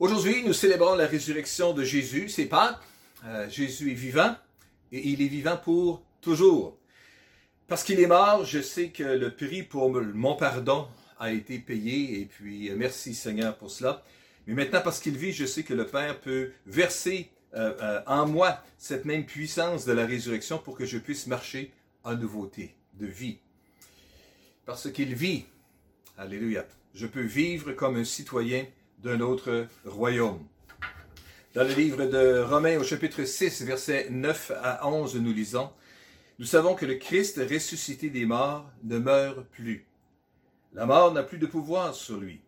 Aujourd'hui, nous célébrons la résurrection de Jésus. C'est Pâques. Euh, Jésus est vivant et il est vivant pour toujours. Parce qu'il est mort, je sais que le prix pour mon pardon a été payé et puis euh, merci Seigneur pour cela. Mais maintenant, parce qu'il vit, je sais que le Père peut verser euh, en moi cette même puissance de la résurrection pour que je puisse marcher en nouveauté de vie. Parce qu'il vit, alléluia, je peux vivre comme un citoyen d'un autre royaume. Dans le livre de Romains au chapitre 6, versets 9 à 11, nous lisons, Nous savons que le Christ ressuscité des morts ne meurt plus. La mort n'a plus de pouvoir sur lui.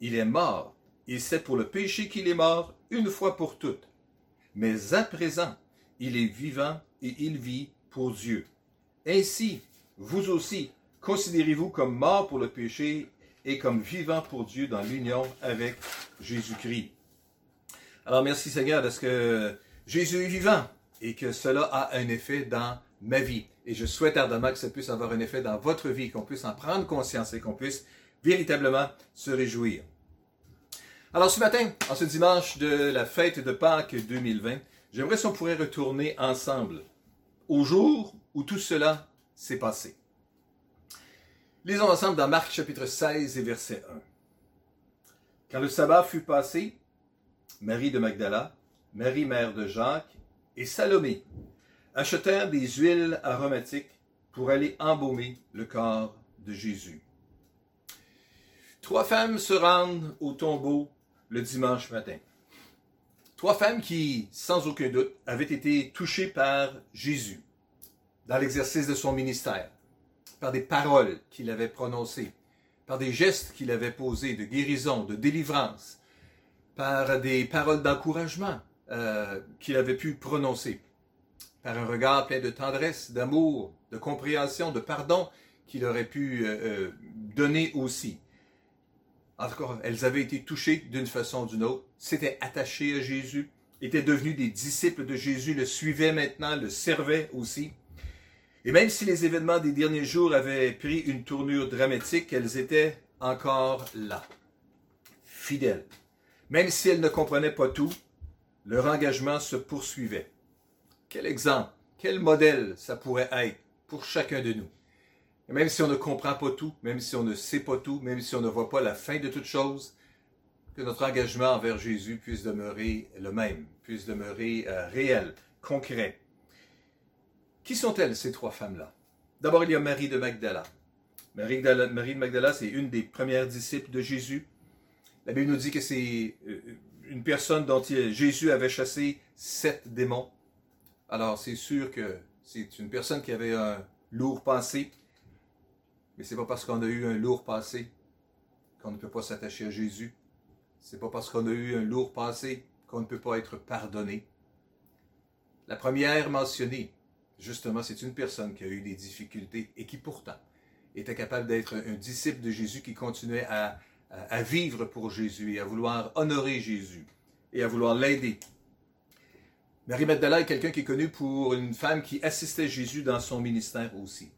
Il est mort. Il sait pour le péché qu'il est mort une fois pour toutes. Mais à présent, il est vivant et il vit pour Dieu. Ainsi, vous aussi, considérez-vous comme mort pour le péché et comme vivant pour Dieu dans l'union avec Jésus-Christ. Alors merci Seigneur parce que Jésus est vivant et que cela a un effet dans ma vie. Et je souhaite ardemment que ça puisse avoir un effet dans votre vie, qu'on puisse en prendre conscience et qu'on puisse véritablement se réjouir. Alors ce matin, en ce dimanche de la fête de Pâques 2020, j'aimerais si on pourrait retourner ensemble au jour où tout cela s'est passé. Lisons ensemble dans Marc chapitre 16 et verset 1. Quand le sabbat fut passé, Marie de Magdala, Marie mère de Jacques et Salomé achetèrent des huiles aromatiques pour aller embaumer le corps de Jésus. Trois femmes se rendent au tombeau le dimanche matin. Trois femmes qui, sans aucun doute, avaient été touchées par Jésus dans l'exercice de son ministère par des paroles qu'il avait prononcées, par des gestes qu'il avait posés de guérison, de délivrance, par des paroles d'encouragement euh, qu'il avait pu prononcer, par un regard plein de tendresse, d'amour, de compréhension, de pardon qu'il aurait pu euh, euh, donner aussi. En tout cas, elles avaient été touchées d'une façon ou d'une autre, s'étaient attachées à Jésus, étaient devenues des disciples de Jésus, le suivaient maintenant, le servaient aussi. Et même si les événements des derniers jours avaient pris une tournure dramatique, elles étaient encore là, fidèles. Même si elles ne comprenaient pas tout, leur engagement se poursuivait. Quel exemple, quel modèle ça pourrait être pour chacun de nous. Et même si on ne comprend pas tout, même si on ne sait pas tout, même si on ne voit pas la fin de toute chose, que notre engagement envers Jésus puisse demeurer le même, puisse demeurer euh, réel, concret. Qui sont-elles, ces trois femmes-là? D'abord, il y a Marie de Magdala. Marie de Magdala, c'est une des premières disciples de Jésus. La Bible nous dit que c'est euh, une personne dont Jésus avait chassé sept démons. Alors, c'est sûr que c'est une personne qui avait un lourd passé. Mais c'est pas parce qu'on a eu un lourd passé qu'on ne peut pas s'attacher à Jésus. C'est pas parce qu'on a eu un lourd passé qu'on ne peut pas être pardonné. La première mentionnée, justement, c'est une personne qui a eu des difficultés et qui pourtant était capable d'être un disciple de Jésus qui continuait à, vivre pour Jésus et à vouloir honorer Jésus et à vouloir l'aider. Marie Magdala est quelqu'un qui est connu pour une femme qui assistait Jésus dans son ministère aussi.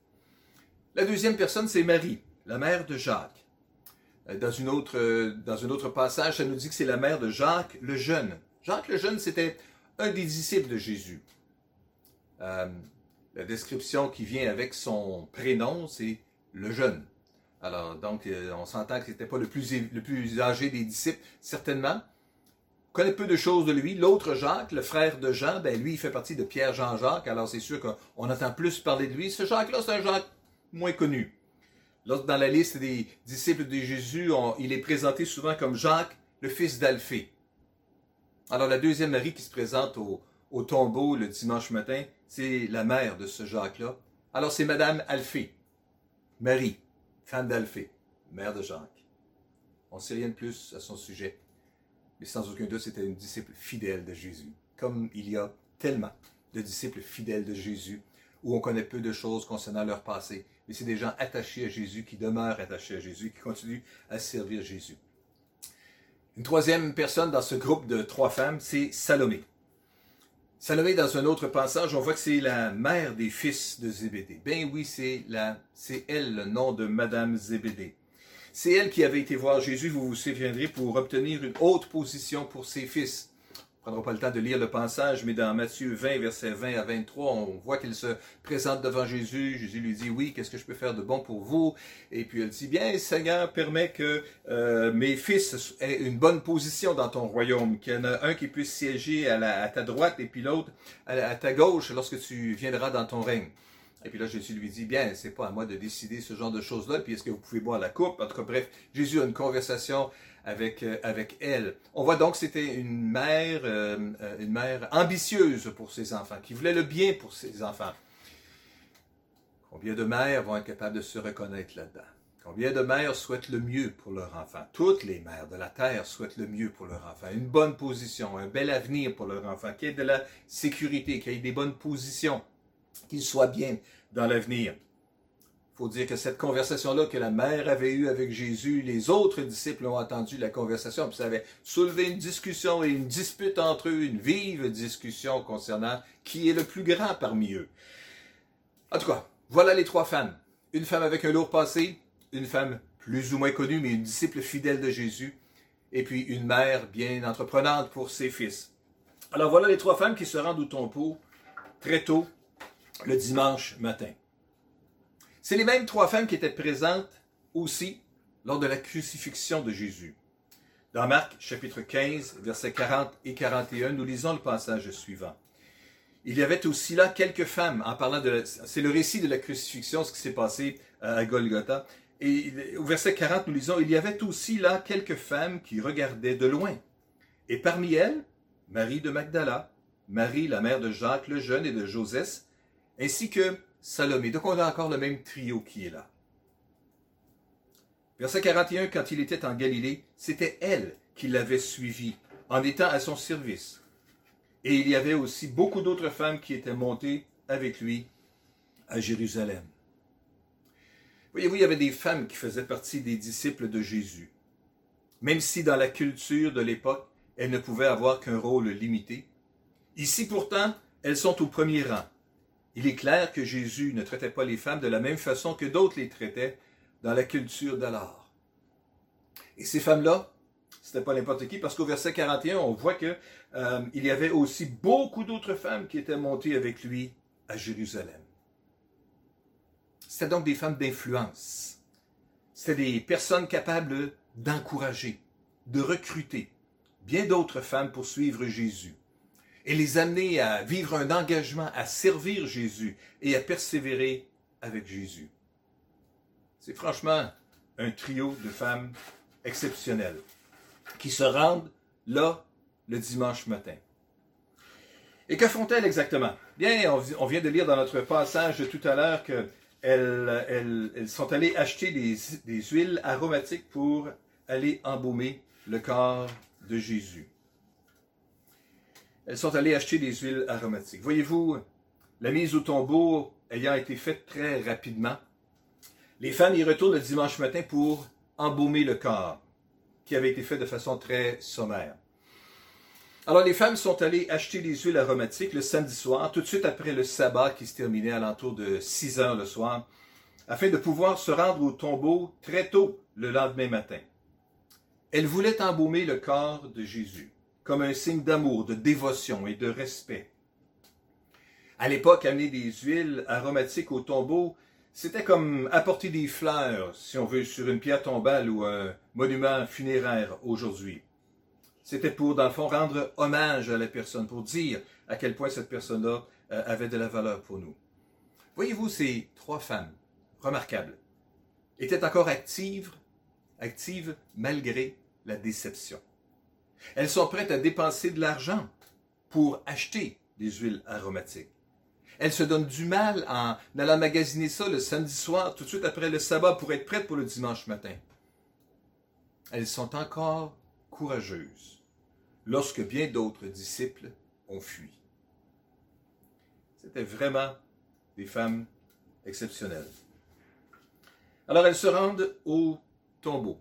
La deuxième personne, c'est Marie, la mère de Jacques. Euh, autre, dans un autre passage, ça nous dit que c'est la mère de Jacques le jeune. Jacques le jeune, c'était un des disciples de Jésus. Euh, la description qui vient avec son prénom, c'est le jeune. Alors, donc, euh, on s'entend que c'était pas le plus, le plus âgé des disciples, certainement. On connaît peu de choses de lui. L'autre Jacques, le frère de Jean, ben lui, il fait partie de Pierre-Jean-Jacques, alors c'est sûr qu'on entend plus parler de lui. Ce Jacques-là, c'est un Jacques moins connu. Dans la liste des disciples de Jésus, il est présenté souvent comme Jacques, le fils d'Alphée. Alors, la deuxième Marie qui se présente au, au tombeau le dimanche matin, c'est la mère de ce Jacques-là. Alors c'est Madame Alphée, Marie, femme d'Alphée, mère de Jacques. On ne sait rien de plus à son sujet, mais sans aucun doute c'était une disciple fidèle de Jésus, comme il y a tellement de disciples fidèles de Jésus, où on connaît peu de choses concernant leur passé, mais c'est des gens attachés à Jésus, qui demeurent attachés à Jésus, qui continuent à servir Jésus. Une troisième personne dans ce groupe de trois femmes, c'est Salomé. Salomé, dans un autre passage, on voit que c'est la mère des fils de Zébédée. Ben oui, c'est la, c'est elle le nom de Madame Zébédée. C'est elle qui avait été voir Jésus, vous vous souviendrez, pour obtenir une haute position pour ses fils. Prendra pas le temps de lire le passage, mais dans Matthieu 20, versets 20 à 23, on voit qu'elle se présente devant Jésus. Jésus lui dit, oui, qu'est-ce que je peux faire de bon pour vous? Et puis elle dit, bien, Seigneur, permet que euh, mes fils aient une bonne position dans ton royaume, qu'il y en a un qui puisse siéger à, ta droite et puis l'autre à, ta gauche lorsque tu viendras dans ton règne. Et puis là, Jésus lui dit, bien, c'est pas à moi de décider ce genre de choses-là, puis est-ce que vous pouvez boire la coupe? En tout cas, bref, Jésus a une conversation avec, euh, avec elle. On voit donc que c'était une mère, euh, euh, une mère ambitieuse pour ses enfants, qui voulait le bien pour ses enfants. Combien de mères vont être capables de se reconnaître là-dedans? Combien de mères souhaitent le mieux pour leur enfant? Toutes les mères de la terre souhaitent le mieux pour leur enfant. Une bonne position, un bel avenir pour leur enfant, qu'il y ait de la sécurité, qu'il y ait des bonnes positions, qu'il soit bien dans l'avenir faut dire que cette conversation-là que la mère avait eue avec Jésus, les autres disciples ont entendu la conversation, puis ça avait soulevé une discussion et une dispute entre eux, une vive discussion concernant qui est le plus grand parmi eux. En tout cas, voilà les trois femmes. Une femme avec un lourd passé, une femme plus ou moins connue, mais une disciple fidèle de Jésus, et puis une mère bien entreprenante pour ses fils. Alors voilà les trois femmes qui se rendent au tombeau très tôt le dimanche matin. C'est les mêmes trois femmes qui étaient présentes aussi lors de la crucifixion de Jésus. Dans Marc chapitre 15, versets 40 et 41, nous lisons le passage suivant. Il y avait aussi là quelques femmes, en parlant de... C'est le récit de la crucifixion, ce qui s'est passé euh, à Golgotha. Et au verset 40, nous lisons, Il y avait aussi là quelques femmes qui regardaient de loin. Et parmi elles, Marie de Magdala, Marie la mère de Jacques le jeune et de Josès, ainsi que Salomé. Donc on a encore le même trio qui est là. Verset 41, quand il était en Galilée, c'était elle qui l'avait suivi en étant à son service. Et il y avait aussi beaucoup d'autres femmes qui étaient montées avec lui à Jérusalem. Voyez-vous, il y avait des femmes qui faisaient partie des disciples de Jésus. Même si dans la culture de l'époque, elles ne pouvaient avoir qu'un rôle limité, ici pourtant, elles sont au premier rang. Il est clair que Jésus ne traitait pas les femmes de la même façon que d'autres les traitaient dans la culture d'alors. Et ces femmes-là, c'était pas n'importe qui, parce qu'au verset 41, on voit que euh, il y avait aussi beaucoup d'autres femmes qui étaient montées avec lui à Jérusalem. C'était donc des femmes d'influence. C'était des personnes capables d'encourager, de recruter bien d'autres femmes pour suivre Jésus et les amener à vivre un engagement, à servir Jésus et à persévérer avec Jésus. C'est franchement un trio de femmes exceptionnelles qui se rendent là le dimanche matin. Et que font-elles exactement? Bien, on vient de lire dans notre passage tout à l'heure qu'elles elles, sont allées acheter des, des huiles aromatiques pour aller embaumer le corps de Jésus elles sont allées acheter des huiles aromatiques. Voyez-vous, la mise au tombeau ayant été faite très rapidement, les femmes y retournent le dimanche matin pour embaumer le corps, qui avait été fait de façon très sommaire. Alors les femmes sont allées acheter des huiles aromatiques le samedi soir, tout de suite après le sabbat qui se terminait à l'entour de 6 heures le soir, afin de pouvoir se rendre au tombeau très tôt le lendemain matin. Elles voulaient embaumer le corps de Jésus comme un signe d'amour, de dévotion et de respect. À l'époque, amener des huiles aromatiques au tombeau, c'était comme apporter des fleurs, si on veut, sur une pierre tombale ou un monument funéraire aujourd'hui. C'était pour, dans le fond, rendre hommage à la personne, pour dire à quel point cette personne-là euh, avait de la valeur pour nous. Voyez-vous, ces trois femmes remarquables étaient encore actives, actives malgré la déception. Elles sont prêtes à dépenser de l'argent pour acheter des huiles aromatiques. Elles se donnent du mal en allant magasiner ça le samedi soir, tout de suite après le sabbat, pour être prêtes pour le dimanche matin. Elles sont encore courageuses lorsque bien d'autres disciples ont fui. C'était vraiment des femmes exceptionnelles. Alors elles se rendent au tombeau.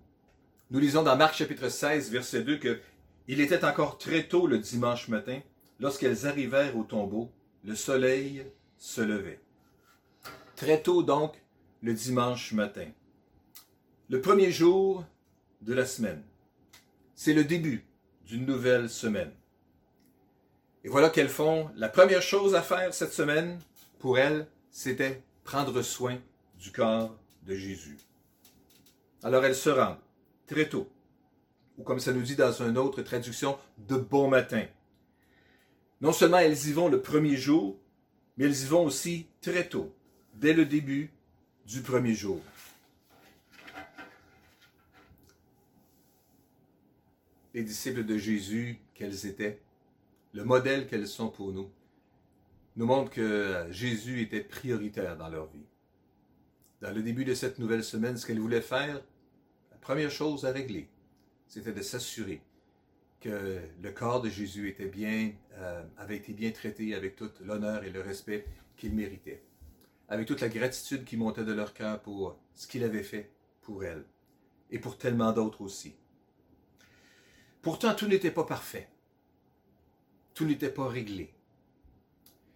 Nous lisons dans Marc chapitre 16, verset 2 que il était encore très tôt le dimanche matin lorsqu'elles arrivèrent au tombeau. Le soleil se levait. Très tôt donc le dimanche matin. le premier jour de la semaine. C'est le début d'une nouvelle semaine. Et voilà qu'elles font la première chose à faire cette semaine, pour elles, c'était prendre soin du corps de Jésus. Alors elles se rendent très tôt, ou comme ça nous dit dans une autre traduction, de bon matin. Non seulement elles y vont le premier jour, mais elles y vont aussi très tôt, dès le début du premier jour. Les disciples de Jésus, qu'elles étaient, le modèle qu'elles sont pour nous, nous montrent que Jésus était prioritaire dans leur vie. Dans le début de cette nouvelle semaine, ce qu'elles voulaient faire, la première chose à régler, c'était de s'assurer que le corps de Jésus euh, avait été bien traité avec tout l'honneur et le respect qu'il méritait, avec toute la gratitude qui montait de leur cœur pour ce qu'il avait fait pour elle et pour tellement d'autres aussi. Pourtant, tout n'était pas parfait. Tout n'était pas réglé.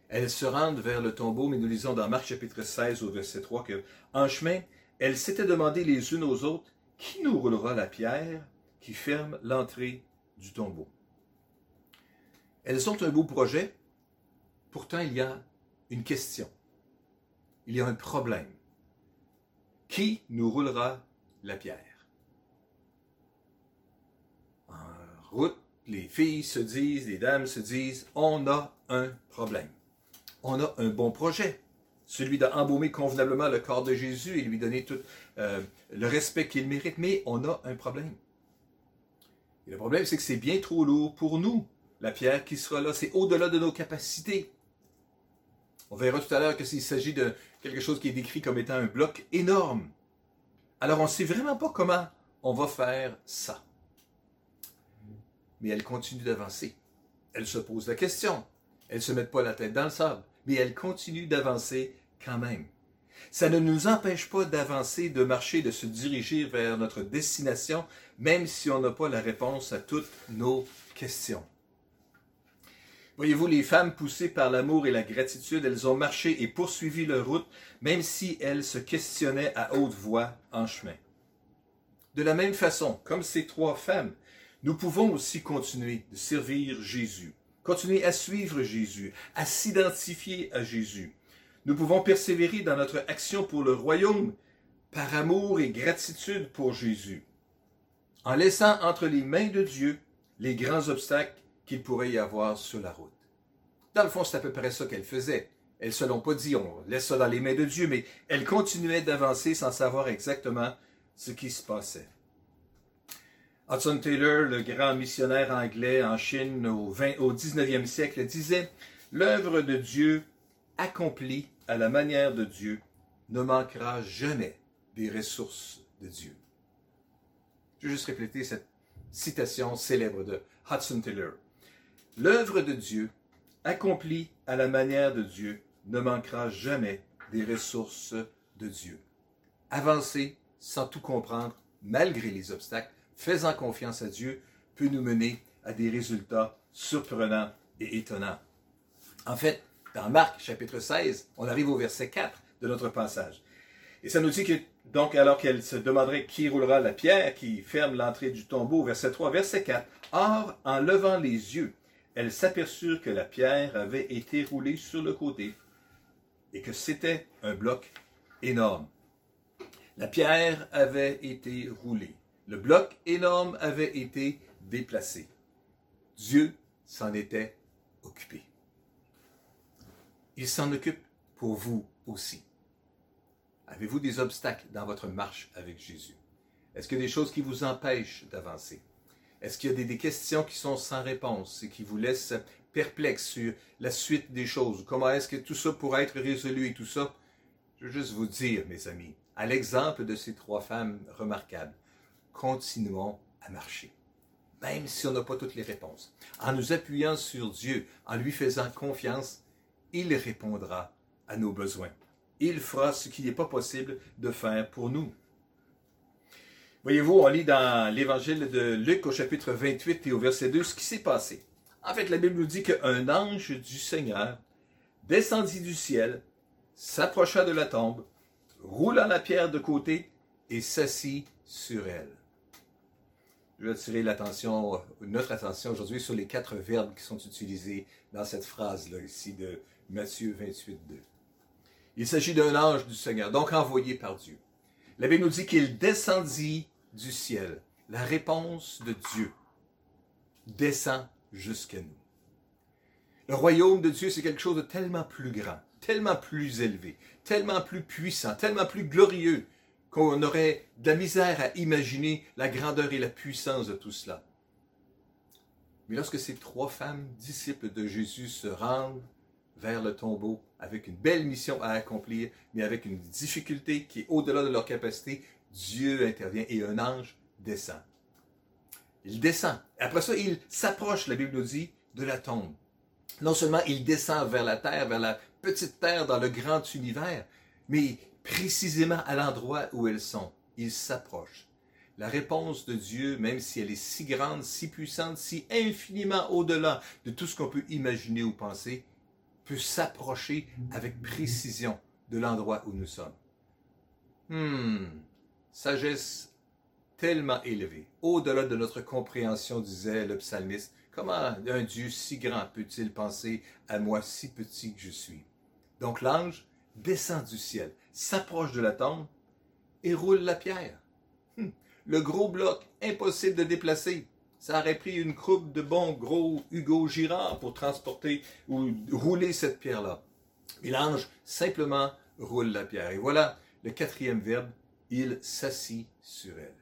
Elles se rendent vers le tombeau, mais nous lisons dans Marc chapitre 16 au verset 3 que, en chemin, elles s'étaient demandé les unes aux autres, qui nous roulera la pierre? Qui ferme l'entrée du tombeau. Elles ont un beau projet, pourtant il y a une question. Il y a un problème. Qui nous roulera la pierre? En route, les filles se disent, les dames se disent, on a un problème. On a un bon projet. Celui d'embaumer convenablement le corps de Jésus et lui donner tout euh, le respect qu'il mérite, mais on a un problème. Et le problème, c'est que c'est bien trop lourd pour nous. La pierre qui sera là, c'est au-delà de nos capacités. On verra tout à l'heure que s'il s'agit de quelque chose qui est décrit comme étant un bloc énorme. Alors on ne sait vraiment pas comment on va faire ça. Mais elle continue d'avancer. Elle se pose la question. Elle ne se met pas la tête dans le sable, mais elle continue d'avancer quand même. Ça ne nous empêche pas d'avancer, de marcher, de se diriger vers notre destination, même si on n'a pas la réponse à toutes nos questions. Voyez-vous, les femmes poussées par l'amour et la gratitude, elles ont marché et poursuivi leur route, même si elles se questionnaient à haute voix en chemin. De la même façon, comme ces trois femmes, nous pouvons aussi continuer de servir Jésus, continuer à suivre Jésus, à s'identifier à Jésus. Nous pouvons persévérer dans notre action pour le royaume par amour et gratitude pour Jésus en laissant entre les mains de Dieu les grands obstacles qu'il pourrait y avoir sur la route. Dans le fond, c'est à peu près ça qu'elle faisait. Elle ne se l'ont pas dit, on laisse ça dans les mains de Dieu, mais elle continuait d'avancer sans savoir exactement ce qui se passait. Hudson Taylor, le grand missionnaire anglais en Chine au, 20, au 19e siècle, disait L'œuvre de Dieu accomplie à la manière de Dieu ne manquera jamais des ressources de Dieu. Je vais juste répéter cette citation célèbre de Hudson Taylor. L'œuvre de Dieu, accomplie à la manière de Dieu, ne manquera jamais des ressources de Dieu. Avancer sans tout comprendre, malgré les obstacles, faisant confiance à Dieu, peut nous mener à des résultats surprenants et étonnants. En fait, dans Marc chapitre 16, on arrive au verset 4 de notre passage. Et ça nous dit que, donc, alors qu'elle se demanderait qui roulera la pierre qui ferme l'entrée du tombeau, verset 3, verset 4, Or, en levant les yeux, elle s'aperçut que la pierre avait été roulée sur le côté et que c'était un bloc énorme. La pierre avait été roulée. Le bloc énorme avait été déplacé. Dieu s'en était occupé. Il s'en occupe pour vous aussi. Avez-vous des obstacles dans votre marche avec Jésus? Est-ce qu'il y a des choses qui vous empêchent d'avancer? Est-ce qu'il y a des, questions qui sont sans réponse et qui vous laissent perplexes sur la suite des choses? Comment est-ce que tout ça pourrait être résolu et tout ça? Je veux juste vous dire, mes amis, à l'exemple de ces trois femmes remarquables, continuons à marcher. Même si on n'a pas toutes les réponses. En nous appuyant sur Dieu, en lui faisant confiance, il répondra à nos besoins il fera ce qui n'est pas possible de faire pour nous. Voyez-vous, on lit dans l'évangile de Luc au chapitre 28 et au verset 2 ce qui s'est passé. En fait, la Bible nous dit qu'un ange du Seigneur descendit du ciel, s'approcha de la tombe, roula la pierre de côté et s'assit sur elle. Je vais attirer l'attention, notre attention aujourd'hui sur les quatre verbes qui sont utilisés dans cette phrase-là ici de Matthieu 28, 2. Il s'agit d'un ange du Seigneur, donc envoyé par Dieu. La Bible nous dit qu'il descendit du ciel. La réponse de Dieu descend jusqu'à nous. Le royaume de Dieu, c'est quelque chose de tellement plus grand, tellement plus élevé, tellement plus puissant, tellement plus glorieux qu'on aurait de la misère à imaginer la grandeur et la puissance de tout cela. Mais lorsque ces trois femmes, disciples de Jésus, se rendent vers le tombeau avec une belle mission à accomplir, mais avec une difficulté qui est au-delà de leur capacité, Dieu intervient et un ange descend. Il descend. Après ça, il s'approche, la Bible nous dit, de la tombe. Non seulement il descend vers la terre, vers la petite terre dans le grand univers, mais précisément à l'endroit où elles sont, il s'approche. La réponse de Dieu, même si elle est si grande, si puissante, si infiniment au-delà de tout ce qu'on peut imaginer ou penser, peut s'approcher avec précision de l'endroit où nous sommes. Hmm, sagesse tellement élevée, au-delà de notre compréhension, disait le psalmiste. Comment un Dieu si grand peut-il penser à moi si petit que je suis? Donc l'ange descend du ciel, s'approche de la tombe et roule la pierre. Hmm, le gros bloc, impossible de déplacer. Ça aurait pris une croupe de bon gros Hugo Girard pour transporter ou rouler cette pierre-là. Et l'ange simplement roule la pierre. Et voilà le quatrième verbe, il s'assit sur elle.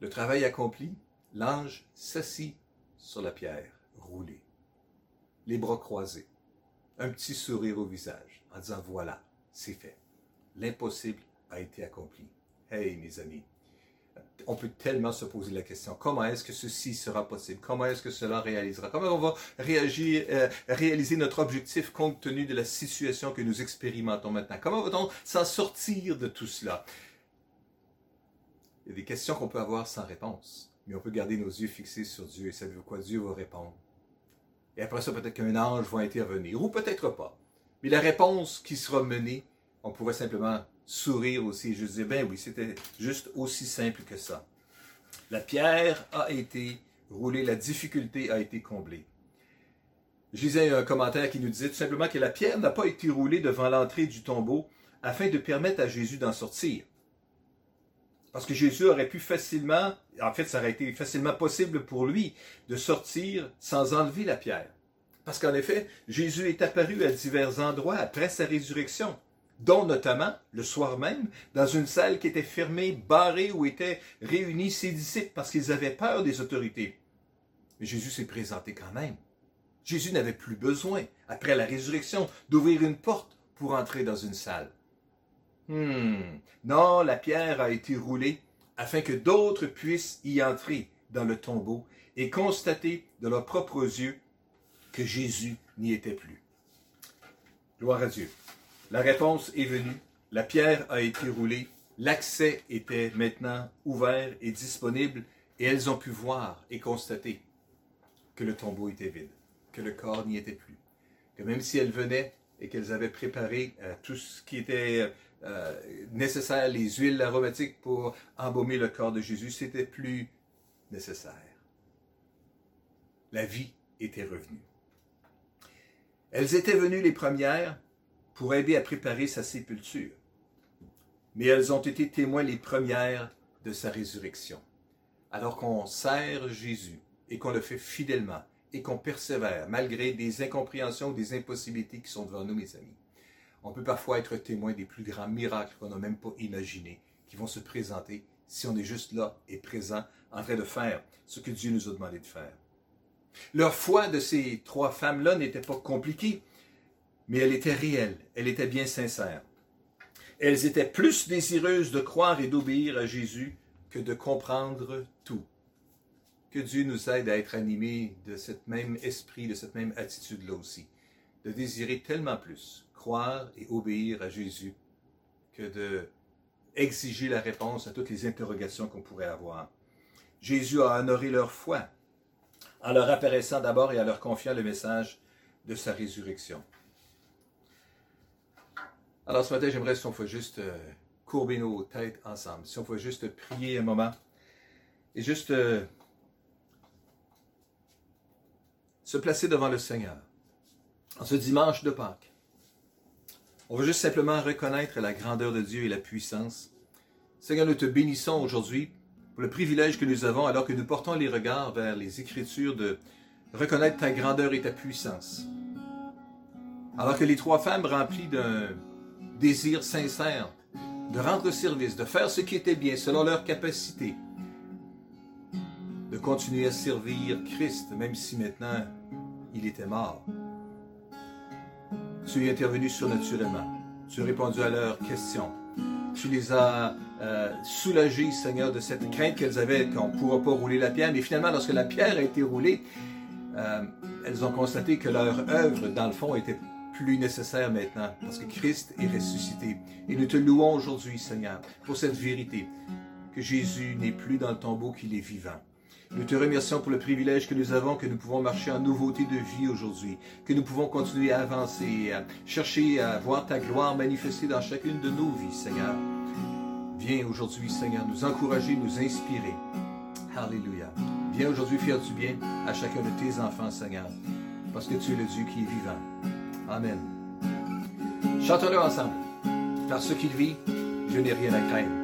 Le travail accompli, l'ange s'assit sur la pierre roulée, les bras croisés, un petit sourire au visage, en disant voilà, c'est fait. L'impossible a été accompli. Hey, mes amis, on peut tellement se poser la question, comment est-ce que ceci sera possible? Comment est-ce que cela réalisera? Comment on va réagir, euh, réaliser notre objectif compte tenu de la situation que nous expérimentons maintenant? Comment va-t-on s'en sortir de tout cela? Il y a des questions qu'on peut avoir sans réponse, mais on peut garder nos yeux fixés sur Dieu et savez-vous quoi? Dieu va répondre. Et après ça, peut-être qu'un ange va intervenir, ou peut-être pas. Mais la réponse qui sera menée, on pourrait simplement sourire aussi. Je disais, ben oui, c'était juste aussi simple que ça. La pierre a été roulée, la difficulté a été comblée. Je lisais un commentaire qui nous disait tout simplement que la pierre n'a pas été roulée devant l'entrée du tombeau afin de permettre à Jésus d'en sortir. Parce que Jésus aurait pu facilement, en fait, ça aurait été facilement possible pour lui de sortir sans enlever la pierre. Parce qu'en effet, Jésus est apparu à divers endroits après sa résurrection dont notamment le soir même, dans une salle qui était fermée, barrée, où étaient réunis ses disciples parce qu'ils avaient peur des autorités. Mais Jésus s'est présenté quand même. Jésus n'avait plus besoin, après la résurrection, d'ouvrir une porte pour entrer dans une salle. Hmm. Non, la pierre a été roulée afin que d'autres puissent y entrer dans le tombeau et constater de leurs propres yeux que Jésus n'y était plus. Gloire à Dieu. La réponse est venue, la pierre a été roulée, l'accès était maintenant ouvert et disponible, et elles ont pu voir et constater que le tombeau était vide, que le corps n'y était plus, que même si elles venaient et qu'elles avaient préparé euh, tout ce qui était euh, nécessaire, les huiles aromatiques pour embaumer le corps de Jésus, c'était plus nécessaire. La vie était revenue. Elles étaient venues les premières pour aider à préparer sa sépulture. Mais elles ont été témoins les premières de sa résurrection. Alors qu'on sert Jésus et qu'on le fait fidèlement et qu'on persévère malgré des incompréhensions, des impossibilités qui sont devant nous, mes amis, on peut parfois être témoin des plus grands miracles qu'on n'a même pas imaginés, qui vont se présenter si on est juste là et présent en train de faire ce que Dieu nous a demandé de faire. Leur foi de ces trois femmes-là n'était pas compliquée mais elle était réelle, elle était bien sincère. Elles étaient plus désireuses de croire et d'obéir à Jésus que de comprendre tout. Que Dieu nous aide à être animés de ce même esprit, de cette même attitude-là aussi, de désirer tellement plus croire et obéir à Jésus que de exiger la réponse à toutes les interrogations qu'on pourrait avoir. Jésus a honoré leur foi en leur apparaissant d'abord et en leur confiant le message de sa résurrection. Alors ce matin, j'aimerais si on fait juste euh, courber nos têtes ensemble. Si on pouvait juste prier un moment et juste euh, se placer devant le Seigneur en ce dimanche de Pâques. On veut juste simplement reconnaître la grandeur de Dieu et la puissance. Seigneur, nous te bénissons aujourd'hui pour le privilège que nous avons alors que nous portons les regards vers les Écritures de reconnaître ta grandeur et ta puissance. Alors que les trois femmes remplies d'un désir sincère de rendre service, de faire ce qui était bien selon leur capacité, de continuer à servir Christ, même si maintenant il était mort. Tu es intervenu surnaturellement. Tu as répondu à leurs questions. Tu les as euh, soulagées, Seigneur, de cette crainte qu'elles avaient qu'on ne pourra pas rouler la pierre. Mais finalement, lorsque la pierre a été roulée, euh, elles ont constaté que leur œuvre, dans le fond, était plus nécessaire maintenant, parce que Christ est ressuscité. Et nous te louons aujourd'hui, Seigneur, pour cette vérité, que Jésus n'est plus dans le tombeau, qu'il est vivant. Nous te remercions pour le privilège que nous avons, que nous pouvons marcher en nouveauté de vie aujourd'hui, que nous pouvons continuer à avancer, à chercher à voir ta gloire manifestée dans chacune de nos vies, Seigneur. Viens aujourd'hui, Seigneur, nous encourager, nous inspirer. Alléluia. Viens aujourd'hui faire du bien à chacun de tes enfants, Seigneur, parce que tu es le Dieu qui est vivant. Amen. Chantons-le ensemble. Par ce qu'il vit, je n'ai rien à craindre.